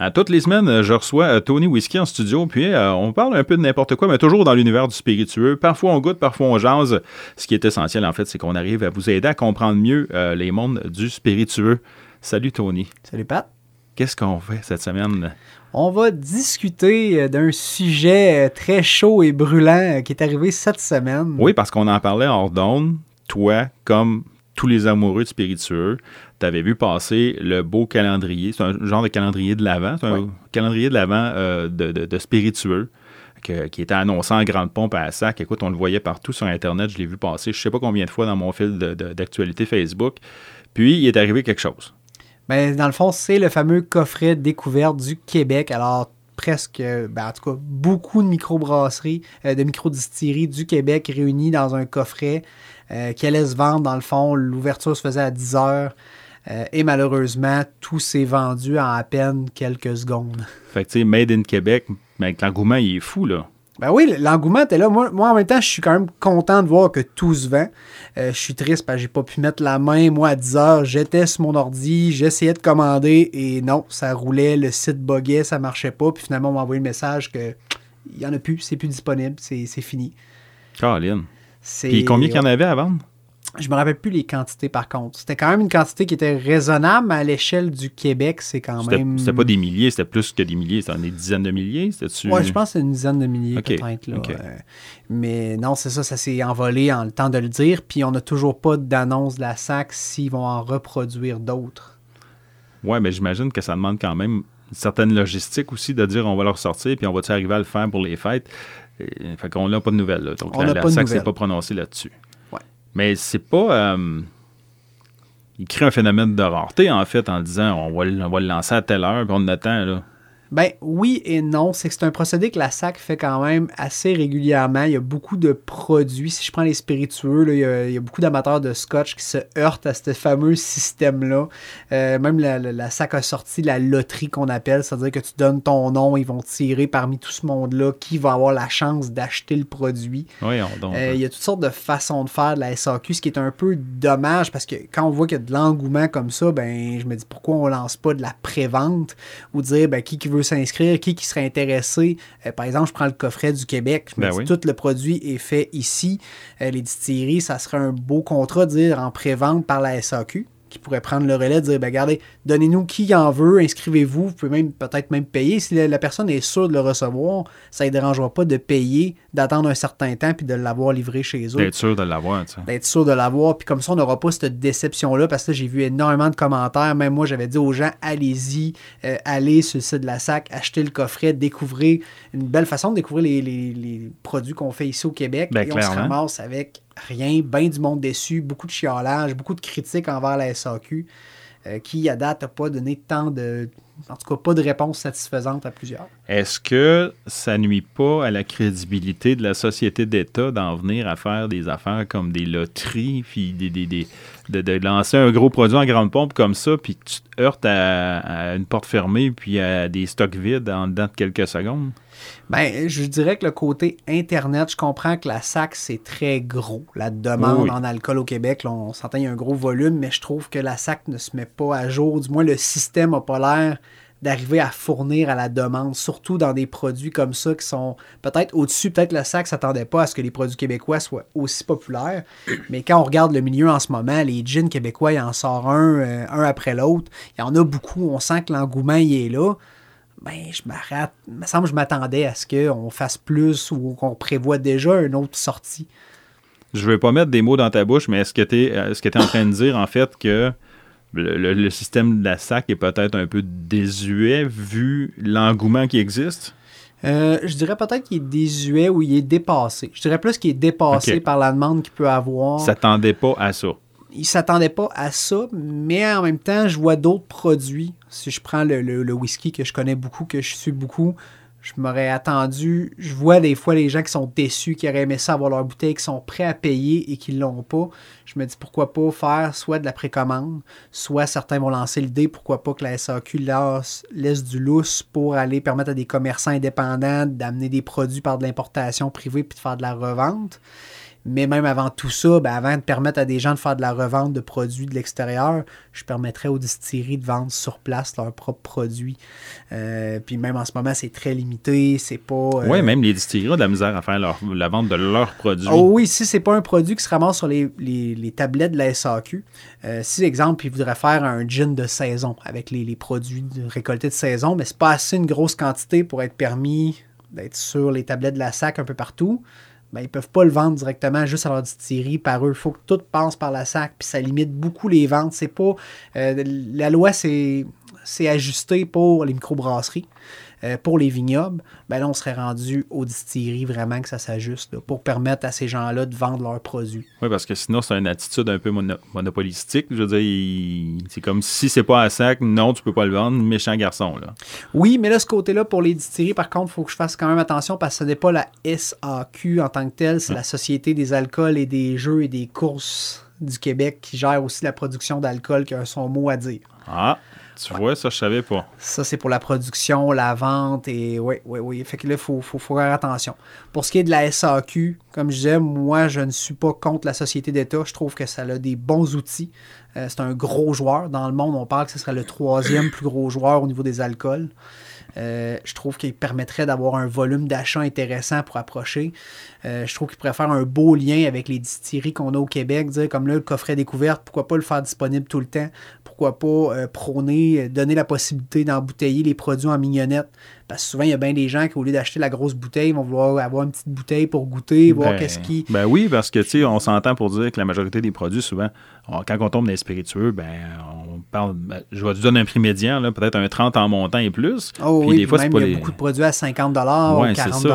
À toutes les semaines, je reçois euh, Tony Whisky en studio, puis euh, on parle un peu de n'importe quoi, mais toujours dans l'univers du spiritueux. Parfois on goûte, parfois on jase. Ce qui est essentiel, en fait, c'est qu'on arrive à vous aider à comprendre mieux euh, les mondes du spiritueux. Salut Tony. Salut Pat. Qu'est-ce qu'on fait cette semaine? On va discuter d'un sujet très chaud et brûlant qui est arrivé cette semaine. Oui, parce qu'on en parlait hors d'onde. Toi, comme tous les amoureux de spiritueux, tu avais vu passer le beau calendrier. C'est un genre de calendrier de l'Avent. C'est un calendrier de l'Avent euh, de, spiritueux qui était annoncé en grande pompe à sac. Écoute, on le voyait partout sur Internet. Je l'ai vu passer je ne sais pas combien de fois dans mon fil d'actualité Facebook. Puis, il est arrivé quelque chose. Bien, dans le fond, c'est le fameux coffret découverte du Québec. Alors, presque, ben, en tout cas, beaucoup de microbrasseries, euh, de microdistilleries du Québec réunies dans un coffret euh, qui allait se vendre. Dans le fond, l'ouverture se faisait à 10 heures. Euh, et malheureusement, tout s'est vendu en à peine quelques secondes. Fait que, tu sais, Made in Québec, mais l'engouement, il est fou, là. Ben oui, l'engouement était là. Moi, moi, en même temps, je suis quand même content de voir que tout se vend. Euh, je suis triste parce que j'ai pas pu mettre la main. Moi, à 10 heures, j'étais sur mon ordi, j'essayais de commander et non, ça roulait, le site buguait, ça marchait pas. Puis finalement, on m'a envoyé le message que il y en a plus, c'est plus disponible, c'est fini. Caroline. Puis combien qu'il y en avait à vendre? Je me rappelle plus les quantités par contre. C'était quand même une quantité qui était raisonnable, mais à l'échelle du Québec, c'est quand même. C'était pas des milliers, c'était plus que des milliers. C'était des dizaines de milliers. Oui, je pense que c'est une dizaine de milliers peut-être. mais non, c'est ça, ça s'est envolé en le temps de le dire. Puis on n'a toujours pas d'annonce de la SAC s'ils vont en reproduire d'autres. Oui, mais j'imagine que ça demande quand même une certaine logistique aussi de dire on va leur sortir puis on va-tu arriver à le faire pour les fêtes? fait qu'on n'a pas de nouvelles. Donc on la, SAC s'est pas prononcé là-dessus. Mais c'est pas. Euh, il crée un phénomène de rareté, en fait, en disant on va, on va le lancer à telle heure, puis on attend, là. Ben oui et non. C'est que c'est un procédé que la SAC fait quand même assez régulièrement. Il y a beaucoup de produits. Si je prends les spiritueux, il, y a, beaucoup d'amateurs de scotch qui se heurtent à ce fameux système-là. Euh, même la, SAC a sorti la loterie qu'on appelle, c'est-à-dire que tu donnes ton nom, ils vont tirer parmi tout ce monde-là qui va avoir la chance d'acheter le produit. Oui, donc, euh, il y a toutes sortes de façons de faire de la SAQ, ce qui est un peu dommage parce que quand on voit qu'il y a de l'engouement comme ça, ben je me dis pourquoi on lance pas de la pré-vente ou dire ben, qui, qui veut s'inscrire, qui, qui serait intéressé. Euh, par exemple, je prends le coffret du Québec. Je me ben dis, tout le produit est fait ici. Euh, les distilleries, ça serait un beau contrat, dire en pré-vente par la SAQ qui pourrait prendre le relais, dire ben, regardez, donnez-nous qui en veut, inscrivez-vous, vous pouvez même peut-être même payer. Si la, personne est sûre de le recevoir, ça ne dérangera pas de payer, d'attendre un certain temps puis de l'avoir livré chez eux. D'être sûr de l'avoir, tu sais. D'être sûr de l'avoir, puis comme ça, on n'aura pas cette déception-là, parce que j'ai vu énormément de commentaires. Même moi, j'avais dit aux gens, allez-y, euh, allez sur le site de la SAC, achetez le coffret, découvrez une belle façon de découvrir les, produits qu'on fait ici au Québec. Ben, et on se ramasse avec rien, bien du monde déçu, beaucoup de chiolage, beaucoup de critiques envers la SAQ, euh, qui à date n'a pas donné tant de. En tout cas, pas de réponse satisfaisante à plusieurs. Est-ce que ça nuit pas à la crédibilité de la société d'État d'en venir à faire des affaires comme des loteries, puis des, de, lancer un gros produit en grande pompe comme ça, puis tu te heurtes à, une porte fermée, puis à des stocks vides en dedans de quelques secondes? Ben, je dirais que le côté Internet, je comprends que la SAC, c'est très gros. La demande en alcool au Québec, on s'entend, il y a un gros volume, mais je trouve que la SAC ne se met pas à jour. Du moins, le système n'a pas l'air d'arriver à fournir à la demande, surtout dans des produits comme ça qui sont peut-être au-dessus. Peut-être le SAC ne s'attendait pas à ce que les produits québécois soient aussi populaires. Mais quand on regarde le milieu en ce moment, les jeans québécois, il en sort un, euh, un après l'autre. Il y en a beaucoup. On sent que l'engouement y est là ben, je m'arrête. Il me semble que je m'attendais à ce qu'on fasse plus ou qu'on prévoit déjà une autre sortie. Je ne veux pas mettre des mots dans ta bouche, mais est-ce que tu es, es, en train de dire en fait que le, système de la SAC est peut-être un peu désuet vu l'engouement qui existe? Euh, je dirais peut-être qu'il est désuet ou il est dépassé. Je dirais plus qu'il est dépassé par la demande qu'il peut avoir. S'attendait pas à ça il s'attendait pas à ça, mais en même temps, je vois d'autres produits. Si je prends le, whisky que je connais beaucoup, que je suis beaucoup, je m'aurais attendu. Je vois des fois les gens qui sont déçus, qui auraient aimé ça avoir leur bouteille, qui sont prêts à payer et qui ne l'ont pas. Je me dis pourquoi pas faire soit de la précommande, soit certains vont lancer l'idée, pourquoi pas que la SAQ laisse du lousse pour aller permettre à des commerçants indépendants d'amener des produits par de l'importation privée puis de faire de la revente. Mais même avant tout ça, ben, avant de permettre à des gens de faire de la revente de produits de l'extérieur, je permettrais aux distilleries de vendre sur place leurs propres produits. Euh, puis même en ce moment, c'est très limité. C'est pas. euh, Oui, même les distilleries ont de la misère à faire leur- la vente de leurs produits. Oh oui, si c'est pas un produit qui se ramasse sur les, les- les tablettes de la SAQ, euh, si, exemple, ils voudraient faire un gin de saison avec les, les produits de- récoltés de saison, mais c'est pas assez une grosse quantité pour être permis d'être sur les tablettes de la SAC un peu partout, ben, ils peuvent pas le vendre directement juste à leur distillerie par eux. Il faut que tout passe par la SAC, puis ça limite beaucoup les ventes. C'est pas... euh, la loi, c'est ajusté pour les microbrasseries. Euh, pour les vignobles, ben là, on serait rendu aux distilleries vraiment que ça s'ajuste là, pour permettre à ces gens-là de vendre leurs produits. Oui, parce que sinon, c'est une attitude un peu mono- monopolistique. Je veux dire, il- c'est comme si c'est pas à sac, non, tu peux pas le vendre, méchant garçon. Là. Oui, mais là, ce côté-là, pour les distilleries, par contre, il faut que je fasse quand même attention parce que ce n'est pas la SAQ en tant que telle, c'est la Société des alcools et des jeux et des courses du Québec qui gère aussi la production d'alcool qui a son mot à dire. Ah, tu vois, ça, je savais pas. Ça, c'est pour la production, la vente et oui, oui, oui. Fait que là, il faut, faut, faire attention. Pour ce qui est de la SAQ, comme je disais, moi, je ne suis pas contre la société d'État. Je trouve que ça a des bons outils. Euh, c'est un gros joueur. Dans le monde, on parle que ce serait le troisième plus gros joueur au niveau des alcools. Euh, je trouve qu'il permettrait d'avoir un volume d'achat intéressant pour approcher. Euh, je trouve qu'il pourrait faire un beau lien avec les distilleries qu'on a au Québec. Dire comme là, le coffret découverte, pourquoi pas le faire disponible tout le temps? Pourquoi pas euh, prôner, euh, donner la possibilité d'embouteiller les produits en mignonnette? Parce que souvent, il y a bien des gens qui, au lieu d'acheter la grosse bouteille, vont vouloir avoir une petite bouteille pour goûter, voir Ben, qu'est-ce qui. Ben oui, parce que, tu sais, on s'entend pour dire que la majorité des produits, souvent, on- quand on tombe dans les spiritueux, ben, on parle, ben, je vais te donner un prix médian, là, peut-être un 30 en montant et plus. Oh Puis oui, des fois, c'est même pas il y a les- beaucoup de produits à 50 ou Ouais, c'est 40 ça.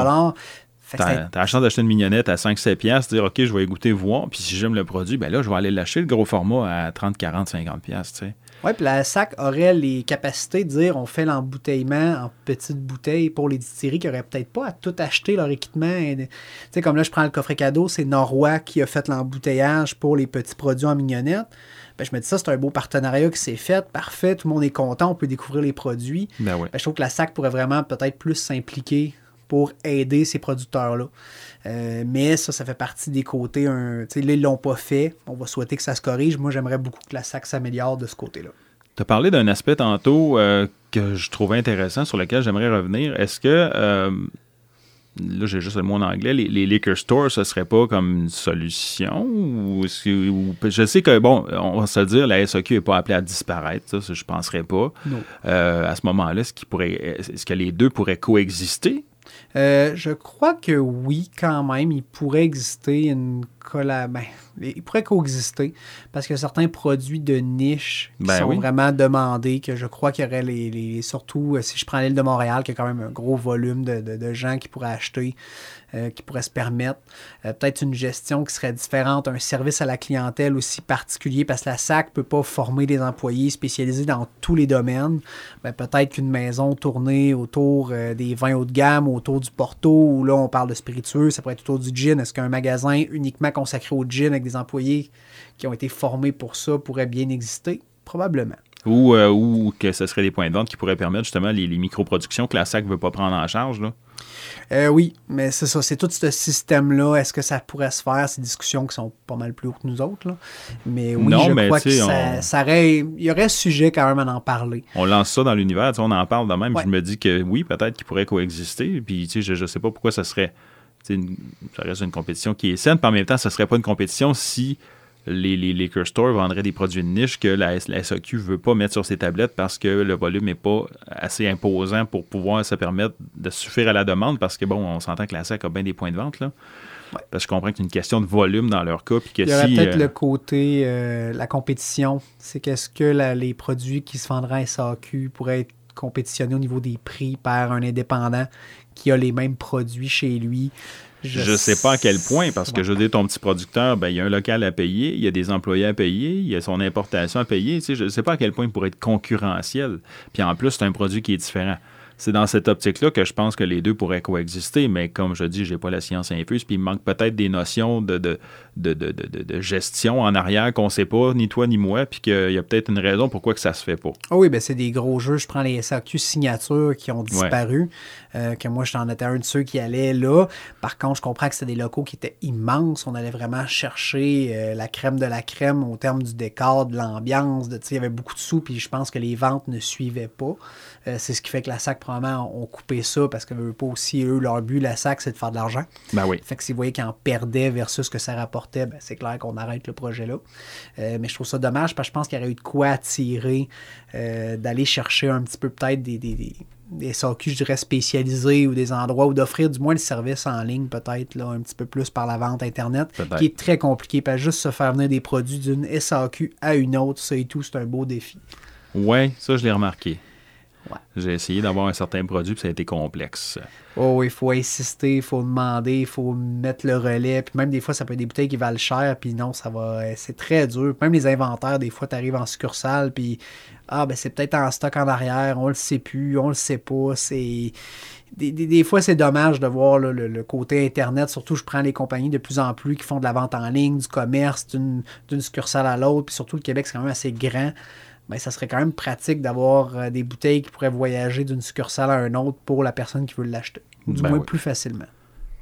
T'as la chance d'acheter une mignonnette à 5-7 piastres, dire, OK, je vais goûter, voir. Puis si j'aime le produit, ben là, je vais aller l'acheter, le gros format, à 30, 40, 50 piastres, tu sais. Oui, puis la SAC aurait les capacités de dire on fait l'embouteillement en petites bouteilles pour les distilleries qui n'auraient peut-être pas à tout acheter leur équipement. Tu sais, comme là, je prends le coffret cadeau, c'est Norwa qui a fait l'embouteillage pour les petits produits en mignonnette. Ben, je me dis ça, c'est un beau partenariat qui s'est fait, parfait, tout le monde est content, on peut découvrir les produits. Ben oui. Ben, je trouve que la SAC pourrait vraiment peut-être plus s'impliquer pour aider ces producteurs-là. Euh, mais ça, ça fait partie des côtés. Un, tu sais, là, ils l'ont pas fait. On va souhaiter que ça se corrige. Moi, j'aimerais beaucoup que la SAC s'améliore de ce côté-là. Tu as parlé d'un aspect tantôt euh, que je trouvais intéressant, sur lequel j'aimerais revenir. Est-ce que, euh, là j'ai juste le mot en anglais, les, les liquor stores, ce serait pas comme une solution? Ou, je sais que, bon, on va se le dire, la SAQ n'est pas appelée à disparaître, ça, ça, je penserais pas. Euh, à ce moment-là, est-ce, pourrait, est-ce que les deux pourraient coexister? Euh, je crois que oui, quand même. Il pourrait exister une. Ben, il pourrait coexister parce que certains produits de niche qui Ben sont oui. vraiment demandés, que je crois qu'il y aurait les, les- surtout euh, si je prends l'île de Montréal, qui a quand même un gros volume de, de- de gens qui pourraient acheter, euh, qui pourraient se permettre. Euh, Peut-être une gestion qui serait différente, un service à la clientèle aussi particulier parce que la SAC ne peut pas former des employés spécialisés dans tous les domaines. Ben, peut-être qu'une maison tournée autour euh, des vins haut de gamme, autour du porto, où là on parle de spiritueux, ça pourrait être autour du gin. Est-ce qu'un magasin uniquement consacré au gin avec des employés qui ont été formés pour ça pourrait bien exister? Probablement. Ou, euh, ou que ce serait des points de vente qui pourraient permettre justement les, les microproductions que la SAC ne veut pas prendre en charge? Là? Euh, oui, mais c'est ça, c'est tout ce système-là. Est-ce que ça pourrait se faire? Ces discussions qui sont pas mal plus hautes que nous autres. Là. Mais oui, Non, je mais crois que tu sais, ça, on- ça aurait, il y aurait sujet quand même à en parler. on lance ça dans l'univers, on en parle de même, Ouais. je me dis que oui, peut-être qu'ils pourraient coexister, puis je ne sais pas pourquoi ça serait, une- ça reste une compétition qui est saine, puis en même temps, ça serait pas une compétition si les, les liquor stores vendraient des produits de niche que la, SAQ veut pas mettre sur ses tablettes parce que le volume n'est pas assez imposant pour pouvoir se permettre de suffire à la demande, parce que bon, on s'entend que la SAC a bien des points de vente, là. Ouais. Parce que je comprends que c'est une question de volume dans leur cas, puis que Il y aurait si... peut-être euh, le côté, euh, la compétition. C'est qu'est-ce que la- les produits qui se vendraient à SAQ pourraient être compétitionnés au niveau des prix par un indépendant qui a les mêmes produits chez lui. Je ne sais pas à quel point, parce que je dire, ton petit producteur, ben, il y a un local à payer, il y a des employés à payer, il y a son importation à payer. Tu je ne sais pas à quel point il pourrait être concurrentiel. Puis en plus, c'est un produit qui est différent. C'est dans cette optique-là que je pense que les deux pourraient coexister, mais comme je dis, j'ai pas la science infuse, puis il manque peut-être des notions de, de, de, de gestion en arrière qu'on sait pas, ni toi ni moi, puis qu'il y a peut-être une raison pourquoi que ça se fait pas. Oh oui, ben c'est des gros jeux. Je prends les SAQ signatures qui ont disparu, euh, que moi, j'en étais un de ceux qui allaient là. Par contre, je comprends que c'était des locaux qui étaient immenses. On allait vraiment chercher euh, la crème de la crème au terme du décor, de l'ambiance. De, il y avait beaucoup de sous, puis je pense que les ventes ne suivaient pas. Euh, c'est ce qui fait que la SAC, probablement, ont coupé ça parce que pas aussi, eux, leur but, la SAC, c'est de faire de l'argent. Ben oui. Fait que s'ils voyaient qu'ils en perdaient versus ce que ça rapportait, ben, c'est clair qu'on arrête le projet là. Euh, mais je trouve ça dommage parce que je pense qu'il y aurait eu de quoi attirer, euh, d'aller chercher un petit peu peut-être des, des, des, des SAQ, je dirais, spécialisés ou des endroits où d'offrir du moins le service en ligne, peut-être, là, un petit peu plus par la vente Internet, qui est très compliqué. Pas juste se faire venir des produits d'une SAQ à une autre, ça et tout, c'est un beau défi. Oui, ça, je l'ai remarqué. J'ai essayé d'avoir un certain produit, puis ça a été complexe. Oh, il faut insister, il faut demander, il faut mettre le relais. Puis même des fois, ça peut être des bouteilles qui valent cher, puis non, ça va. C'est très dur. Même les inventaires, des fois, tu arrives en succursale, puis ah, ben c'est peut-être en stock en arrière, on le sait plus, on le sait pas. C'est. Des, fois, c'est dommage de voir le, côté Internet. Surtout, je prends les compagnies de plus en plus qui font de la vente en ligne, du commerce, d'une succursale à l'autre. Puis surtout, le Québec, c'est quand même assez grand ben, ça serait quand même pratique d'avoir euh, des bouteilles qui pourraient voyager d'une succursale à un autre pour la personne qui veut l'acheter. Du ben moins plus facilement.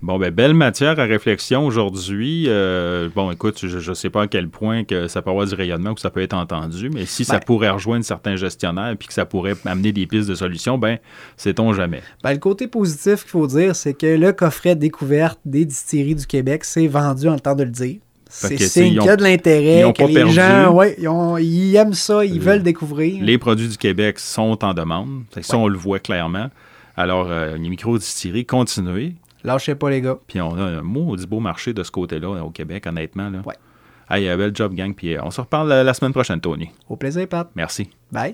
Bon, ben, belle matière à réflexion aujourd'hui. Euh, bon, écoute, je ne sais pas à quel point que ça peut avoir du rayonnement ou que ça peut être entendu, mais si ça ben pourrait rejoindre certains gestionnaires puis que ça pourrait amener des pistes de solutions, ben, sait-on jamais. Ben, le côté positif qu'il faut dire, c'est que le coffret découverte des distilleries du Québec s'est vendu en le temps de le dire. C'est signe qu'il y a de l'intérêt, que les gens, ouais, ils, aiment ça, ils veulent découvrir. Les produits du Québec sont en demande. Ça, on le voit clairement. Alors, euh, les micro-distilleries, continuez. Lâchez pas, les gars. Puis on a un maudit beau marché de ce côté-là au Québec, honnêtement. Là. Ouais. Hey, bel job, gang. Puis euh, on se reparle la semaine prochaine, Tony. Au plaisir, Pat. Merci. Bye.